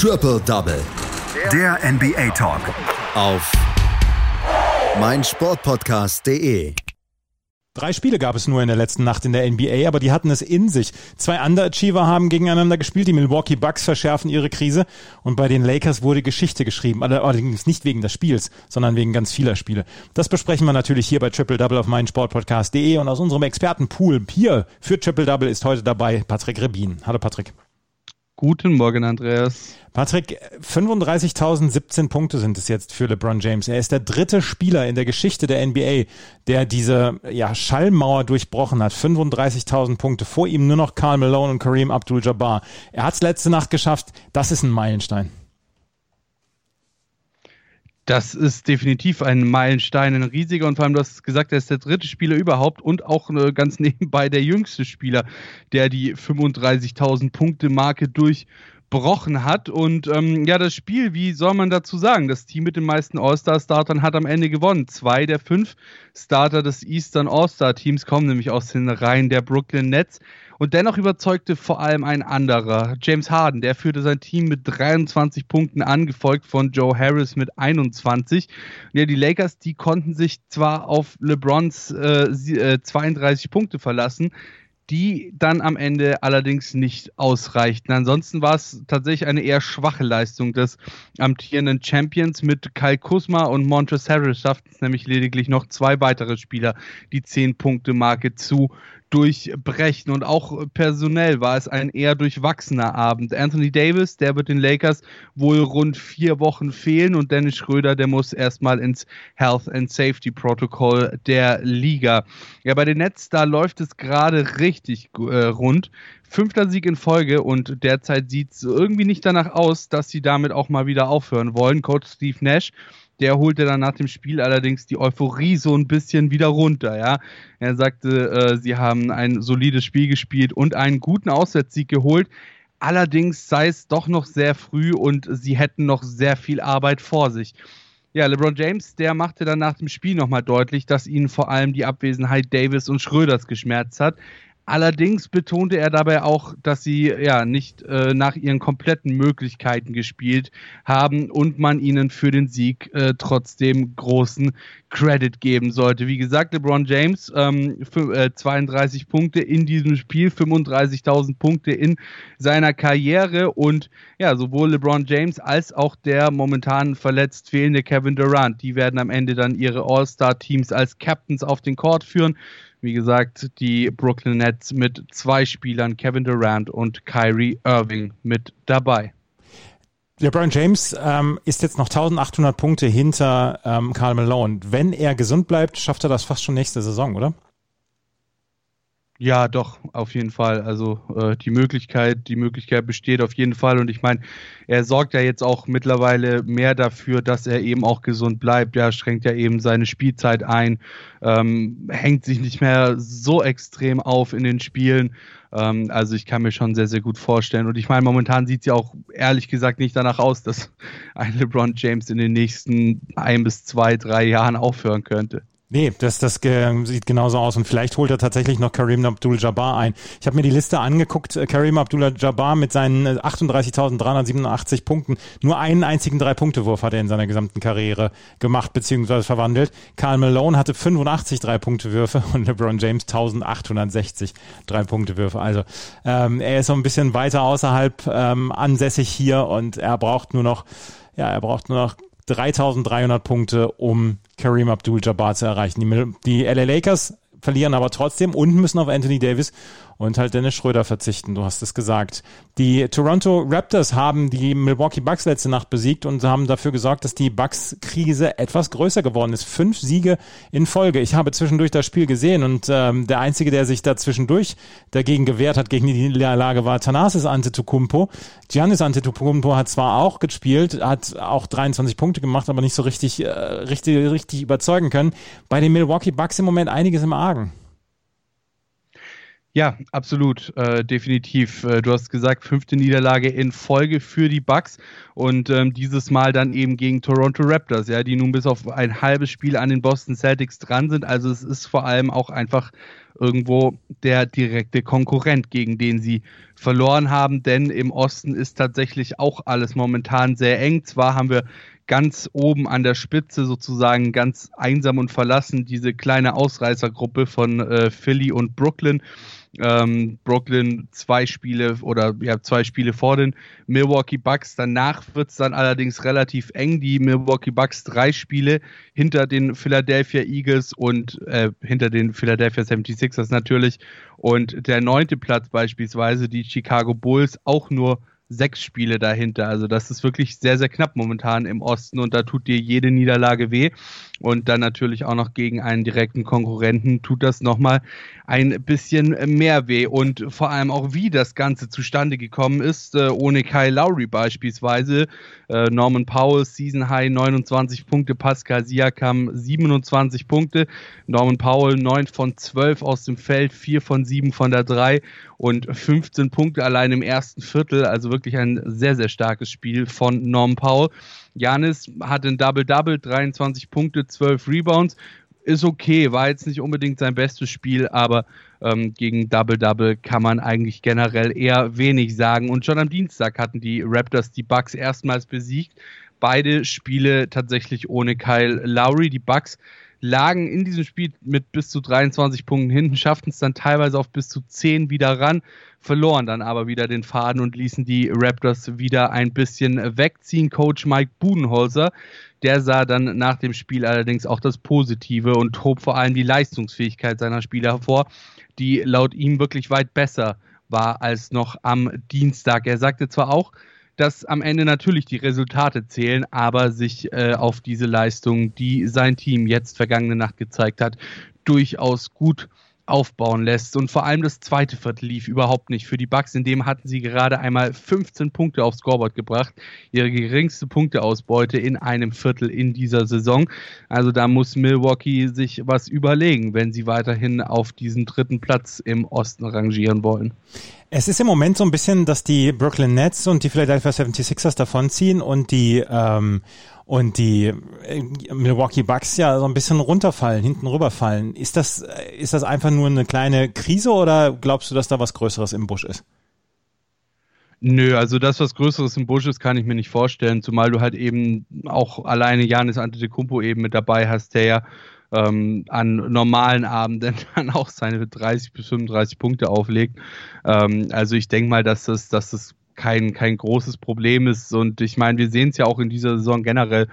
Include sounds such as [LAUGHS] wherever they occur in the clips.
Triple Double. Der NBA Talk. Auf meinsportpodcast.de. Drei Spiele gab es nur in der letzten Nacht in der NBA, aber die hatten es in sich. Zwei Underachiever haben gegeneinander gespielt. Die Milwaukee Bucks verschärfen ihre Krise und bei den Lakers wurde Geschichte geschrieben. Allerdings nicht wegen des Spiels, sondern wegen ganz vieler Spiele. Das besprechen wir natürlich hier bei Triple Double auf meinsportpodcast.de und aus unserem Expertenpool hier für Triple Double ist heute dabei Patrick Rebin. Hallo Patrick. Guten Morgen, Andreas. Patrick, 35.017 Punkte sind es jetzt für LeBron James. Er ist der dritte Spieler in der Geschichte der NBA, der diese ja, Schallmauer durchbrochen hat. 35.000 Punkte. Vor ihm nur noch Karl Malone und Kareem Abdul-Jabbar. Er hat es letzte Nacht geschafft. Das ist ein Meilenstein. Das ist definitiv ein Meilenstein, ein riesiger und vor allem, du hast gesagt, er ist der dritte Spieler überhaupt und auch äh, ganz [LAUGHS] nebenbei der jüngste Spieler, der die 35.000 Punkte Marke durchbrochen hat. Und ähm, ja, das Spiel, wie soll man dazu sagen? Das Team mit den meisten All-Star-Startern hat am Ende gewonnen. Zwei der fünf Starter des Eastern All-Star-Teams kommen nämlich aus den Reihen der Brooklyn Nets. Und dennoch überzeugte vor allem ein anderer, James Harden. Der führte sein Team mit 23 Punkten an, gefolgt von Joe Harris mit 21. Ja, die Lakers, die konnten sich zwar auf LeBrons äh, 32 äh, Punkte verlassen, die dann am Ende allerdings nicht ausreichten. Ansonsten war es tatsächlich eine eher schwache Leistung des amtierenden Champions mit Kyle Kuzma und Montres Harris schafften es nämlich lediglich noch zwei weitere Spieler die 10-Punkte-Marke zu durchbrechen. Und auch personell war es ein eher durchwachsener Abend. Anthony Davis, der wird den Lakers wohl rund vier Wochen fehlen und Dennis Schröder, der muss erstmal ins Health and Safety Protocol der Liga. Ja, bei den Nets, da läuft es gerade richtig äh, rund. Fünfter Sieg in Folge und derzeit sieht es irgendwie nicht danach aus, dass sie damit auch mal wieder aufhören wollen. Coach Steve Nash der holte dann nach dem Spiel allerdings die Euphorie so ein bisschen wieder runter. Ja, er sagte, äh, sie haben ein solides Spiel gespielt und einen guten Auswärtssieg geholt. Allerdings sei es doch noch sehr früh und sie hätten noch sehr viel Arbeit vor sich. Ja, LeBron James, der machte dann nach dem Spiel nochmal deutlich, dass ihn vor allem die Abwesenheit Davis und Schröders geschmerzt hat. Allerdings betonte er dabei auch, dass sie ja nicht äh, nach ihren kompletten Möglichkeiten gespielt haben und man ihnen für den Sieg äh, trotzdem großen Credit geben sollte. Wie gesagt, LeBron James ähm, für, äh, 32 Punkte in diesem Spiel, 35.000 Punkte in seiner Karriere und ja, sowohl LeBron James als auch der momentan verletzt fehlende Kevin Durant, die werden am Ende dann ihre All-Star-Teams als Captains auf den Court führen. Wie gesagt, die Brooklyn Nets mit zwei Spielern, Kevin Durant und Kyrie Irving mit dabei. LeBron James ähm, ist jetzt noch 1800 Punkte hinter ähm, Karl Malone. Wenn er gesund bleibt, schafft er das fast schon nächste Saison, oder? Ja, doch, auf jeden Fall. Also äh, die Möglichkeit, die Möglichkeit besteht auf jeden Fall. Und ich meine, er sorgt ja jetzt auch mittlerweile mehr dafür, dass er eben auch gesund bleibt. Ja, schränkt ja eben seine Spielzeit ein, ähm, hängt sich nicht mehr so extrem auf in den Spielen. Ähm, also ich kann mir schon sehr, sehr gut vorstellen. Und ich meine, momentan sieht es ja auch ehrlich gesagt nicht danach aus, dass [LAUGHS] ein LeBron James in den nächsten ein bis zwei, drei Jahren aufhören könnte. Nee, das, das äh, sieht genauso aus. Und vielleicht holt er tatsächlich noch Kareem Abdul-Jabbar ein. Ich habe mir die Liste angeguckt. Äh, Kareem Abdul-Jabbar mit seinen 38.387 äh, Punkten. Nur einen einzigen Drei-Punkte-Wurf hat er in seiner gesamten Karriere gemacht bzw. verwandelt. Karl Malone hatte 85 Drei-Punkte-Würfe und LeBron James 1860 Drei-Punkte-Würfe. Also ähm, er ist so ein bisschen weiter außerhalb ähm, ansässig hier und er braucht nur noch, ja, er braucht nur noch 3300 Punkte, um Kareem Abdul-Jabbar zu erreichen. Die, die LA Lakers verlieren aber trotzdem und müssen auf Anthony Davis und halt Dennis Schröder verzichten. Du hast es gesagt. Die Toronto Raptors haben die Milwaukee Bucks letzte Nacht besiegt und haben dafür gesorgt, dass die Bucks-Krise etwas größer geworden ist. Fünf Siege in Folge. Ich habe zwischendurch das Spiel gesehen und ähm, der Einzige, der sich da zwischendurch dagegen gewehrt hat, gegen die Lage war Thanasis Antetokounmpo. Giannis Antetokounmpo hat zwar auch gespielt, hat auch 23 Punkte gemacht, aber nicht so richtig, äh, richtig, richtig überzeugen können. Bei den Milwaukee Bucks im Moment einiges im Argen. Ja, absolut, äh, definitiv. Äh, du hast gesagt, fünfte Niederlage in Folge für die Bucks und ähm, dieses Mal dann eben gegen Toronto Raptors, ja, die nun bis auf ein halbes Spiel an den Boston Celtics dran sind. Also es ist vor allem auch einfach irgendwo der direkte Konkurrent, gegen den sie verloren haben, denn im Osten ist tatsächlich auch alles momentan sehr eng. Zwar haben wir ganz oben an der Spitze sozusagen ganz einsam und verlassen diese kleine Ausreißergruppe von äh, Philly und Brooklyn. Ähm, Brooklyn zwei Spiele oder ja zwei Spiele vor den Milwaukee Bucks. Danach wird es dann allerdings relativ eng. Die Milwaukee Bucks drei Spiele hinter den Philadelphia Eagles und äh, hinter den Philadelphia 76ers natürlich. Und der neunte Platz beispielsweise die Chicago Bulls auch nur sechs Spiele dahinter. Also das ist wirklich sehr, sehr knapp momentan im Osten und da tut dir jede Niederlage weh. Und dann natürlich auch noch gegen einen direkten Konkurrenten tut das nochmal ein bisschen mehr weh. Und vor allem auch, wie das Ganze zustande gekommen ist, äh, ohne Kyle Lowry beispielsweise. Äh, Norman Powell, Season High 29 Punkte, Pascal Siakam 27 Punkte. Norman Powell 9 von 12 aus dem Feld, 4 von 7 von der 3 und 15 Punkte allein im ersten Viertel. Also wirklich ein sehr, sehr starkes Spiel von Norman Powell. Janis hatte ein Double-Double, 23 Punkte, 12 Rebounds. Ist okay, war jetzt nicht unbedingt sein bestes Spiel, aber ähm, gegen Double-Double kann man eigentlich generell eher wenig sagen. Und schon am Dienstag hatten die Raptors die Bucks erstmals besiegt. Beide Spiele tatsächlich ohne Kyle Lowry. Die Bucks lagen in diesem Spiel mit bis zu 23 Punkten hinten, schafften es dann teilweise auf bis zu 10 wieder ran, verloren dann aber wieder den Faden und ließen die Raptors wieder ein bisschen wegziehen. Coach Mike Budenholzer, der sah dann nach dem Spiel allerdings auch das Positive und hob vor allem die Leistungsfähigkeit seiner Spieler hervor, die laut ihm wirklich weit besser war als noch am Dienstag. Er sagte zwar auch, dass am Ende natürlich die Resultate zählen, aber sich äh, auf diese Leistung, die sein Team jetzt vergangene Nacht gezeigt hat, durchaus gut aufbauen lässt. Und vor allem das zweite Viertel lief überhaupt nicht für die Bucks. In dem hatten sie gerade einmal 15 Punkte aufs Scoreboard gebracht. Ihre geringste Punkteausbeute in einem Viertel in dieser Saison. Also da muss Milwaukee sich was überlegen, wenn sie weiterhin auf diesen dritten Platz im Osten rangieren wollen. Es ist im Moment so ein bisschen, dass die Brooklyn Nets und die Philadelphia 76ers davonziehen und die ähm, und die äh, Milwaukee Bucks ja so ein bisschen runterfallen, hinten rüberfallen. Ist das, ist das einfach nur eine kleine Krise oder glaubst du, dass da was Größeres im Busch ist? Nö, also das, was Größeres im Busch ist, kann ich mir nicht vorstellen, zumal du halt eben auch alleine Janis Antetokounmpo eben mit dabei hast, der ja ähm, an normalen Abenden [LAUGHS] dann auch seine 30 bis 35 Punkte auflegt. Ähm, also ich denke mal, dass das, dass das kein, kein großes Problem ist. Und ich meine, wir sehen es ja auch in dieser Saison generell,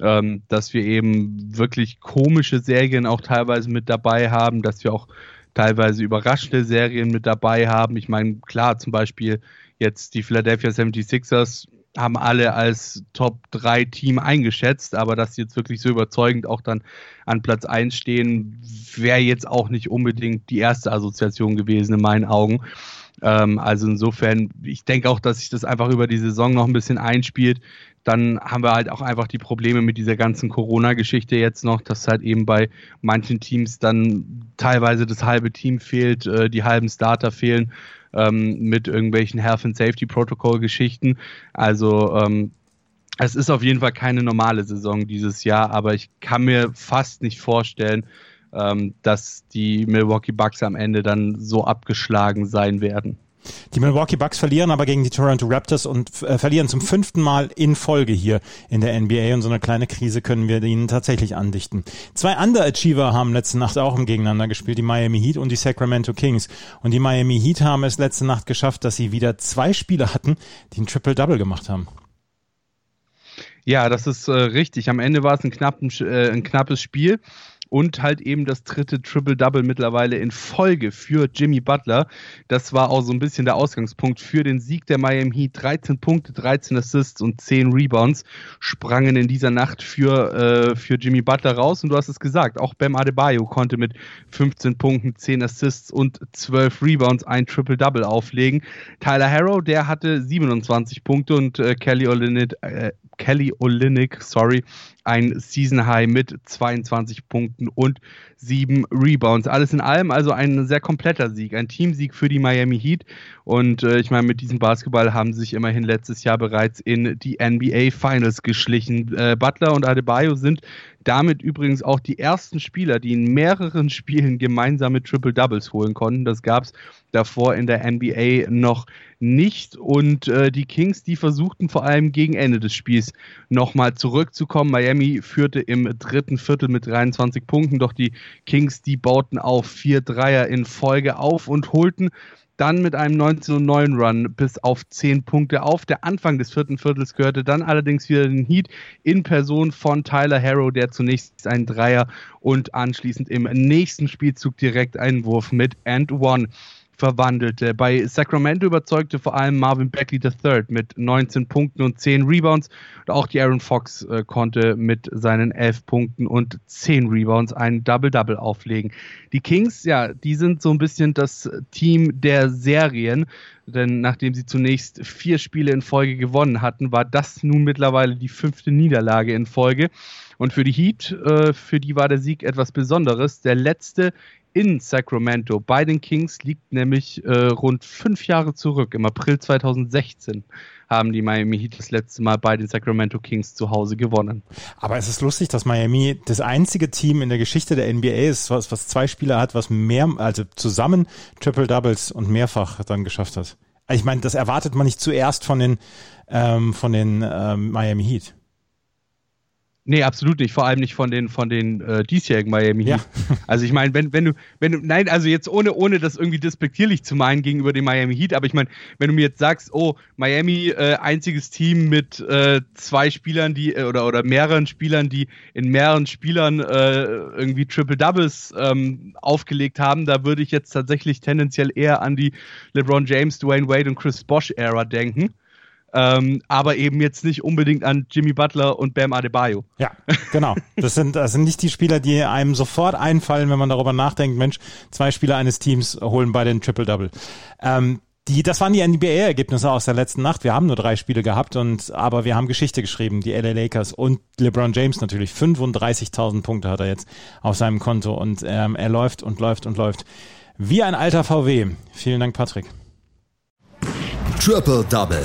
ähm, dass wir eben wirklich komische Serien auch teilweise mit dabei haben, dass wir auch teilweise überraschende Serien mit dabei haben. Ich meine, klar, zum Beispiel jetzt die Philadelphia 76ers haben alle als Top 3 Team eingeschätzt, aber dass sie jetzt wirklich so überzeugend auch dann an Platz 1 stehen, wäre jetzt auch nicht unbedingt die erste Assoziation gewesen in meinen Augen. Ähm, also insofern, ich denke auch, dass sich das einfach über die Saison noch ein bisschen einspielt. Dann haben wir halt auch einfach die Probleme mit dieser ganzen Corona-Geschichte jetzt noch, dass halt eben bei manchen Teams dann teilweise das halbe Team fehlt, äh, die halben Starter fehlen ähm, mit irgendwelchen Health and Safety Protocol Geschichten. Also ähm, es ist auf jeden Fall keine normale Saison dieses Jahr, aber ich kann mir fast nicht vorstellen, ähm, dass die Milwaukee Bucks am Ende dann so abgeschlagen sein werden. Die Milwaukee Bucks verlieren aber gegen die Toronto Raptors und äh, verlieren zum fünften Mal in Folge hier in der NBA und so eine kleine Krise können wir ihnen tatsächlich andichten. Zwei Underachiever haben letzte Nacht auch im Gegeneinander gespielt, die Miami Heat und die Sacramento Kings. Und die Miami Heat haben es letzte Nacht geschafft, dass sie wieder zwei Spieler hatten, die ein Triple-Double gemacht haben. Ja, das ist äh, richtig. Am Ende war es ein, knappen, äh, ein knappes Spiel und halt eben das dritte Triple-Double mittlerweile in Folge für Jimmy Butler. Das war auch so ein bisschen der Ausgangspunkt für den Sieg der Miami Heat. 13 Punkte, 13 Assists und 10 Rebounds sprangen in dieser Nacht für, äh, für Jimmy Butler raus. Und du hast es gesagt, auch Bam Adebayo konnte mit 15 Punkten, 10 Assists und 12 Rebounds ein Triple-Double auflegen. Tyler Harrow, der hatte 27 Punkte und äh, Kelly Olynyk, äh, Kelly Olynyk, sorry, ein Season High mit 22 Punkten und 7 Rebounds. Alles in allem also ein sehr kompletter Sieg, ein Teamsieg für die Miami Heat. Und äh, ich meine, mit diesem Basketball haben sie sich immerhin letztes Jahr bereits in die NBA Finals geschlichen. Äh, Butler und Adebayo sind Damit übrigens auch die ersten Spieler, die in mehreren [LAUGHS] Spielen gemeinsame Triple Doubles holen konnten. Das gab es davor in der NBA noch nicht. Und äh, die Kings, die versuchten vor allem gegen Ende des Spiels nochmal zurückzukommen. Miami führte im dritten Viertel mit 23 Punkten, doch die Kings, die bauten auf vier Dreier in Folge auf und holten dann mit einem 19-9 Run bis auf 10 Punkte auf. Der Anfang des vierten Viertels gehörte dann allerdings wieder den Heat in Person von Tyler Harrow, der zunächst einen Dreier und anschließend im nächsten Spielzug direkt einen Wurf mit and one verwandelte. Bei Sacramento überzeugte vor allem Marvin Beckley III mit 19 Punkten und 10 Rebounds. Und auch die Aaron Fox äh, konnte mit seinen 11 Punkten und 10 Rebounds ein Double-Double auflegen. Die Kings, ja, die sind so ein bisschen das Team der Serien. Denn nachdem sie zunächst vier Spiele in Folge gewonnen hatten, war das nun mittlerweile die fünfte Niederlage in Folge. Und für die Heat, äh, für die war der Sieg etwas Besonderes. Der letzte in Sacramento bei den Kings liegt nämlich äh, rund fünf Jahre zurück. Im April 2016 haben die Miami Heat das letzte Mal bei den Sacramento Kings zu Hause gewonnen. Aber es ist lustig, dass Miami das einzige Team in der Geschichte der NBA ist, was, was zwei Spieler hat, was mehr, also zusammen Triple Doubles und mehrfach dann geschafft hat. Ich meine, das erwartet man nicht zuerst von den, ähm, von den ähm, Miami Heat. Nee, absolut nicht. Vor allem nicht von den von den äh, diesjährigen Miami Heat. Ja. Also ich meine, wenn, wenn du, wenn du, nein, also jetzt ohne, ohne das irgendwie despektierlich zu meinen gegenüber dem Miami Heat, aber ich meine, wenn du mir jetzt sagst, oh, Miami, äh, einziges Team mit äh, zwei Spielern, die, äh, oder, oder mehreren Spielern, die in mehreren Spielern äh, irgendwie Triple Doubles ähm, aufgelegt haben, da würde ich jetzt tatsächlich tendenziell eher an die LeBron James, Dwayne Wade und Chris Bosch Ära denken. Ähm, aber eben jetzt nicht unbedingt an Jimmy Butler und Bam Adebayo. Ja, genau. Das sind, das sind nicht die Spieler, die einem sofort einfallen, wenn man darüber nachdenkt, Mensch, zwei Spieler eines Teams holen bei den Triple-Double. Ähm, die, das waren die NBA-Ergebnisse aus der letzten Nacht. Wir haben nur drei Spiele gehabt und, aber wir haben Geschichte geschrieben. Die LA Lakers und LeBron James natürlich. 35.000 Punkte hat er jetzt auf seinem Konto und ähm, er läuft und läuft und läuft. Wie ein alter VW. Vielen Dank, Patrick. Triple Double.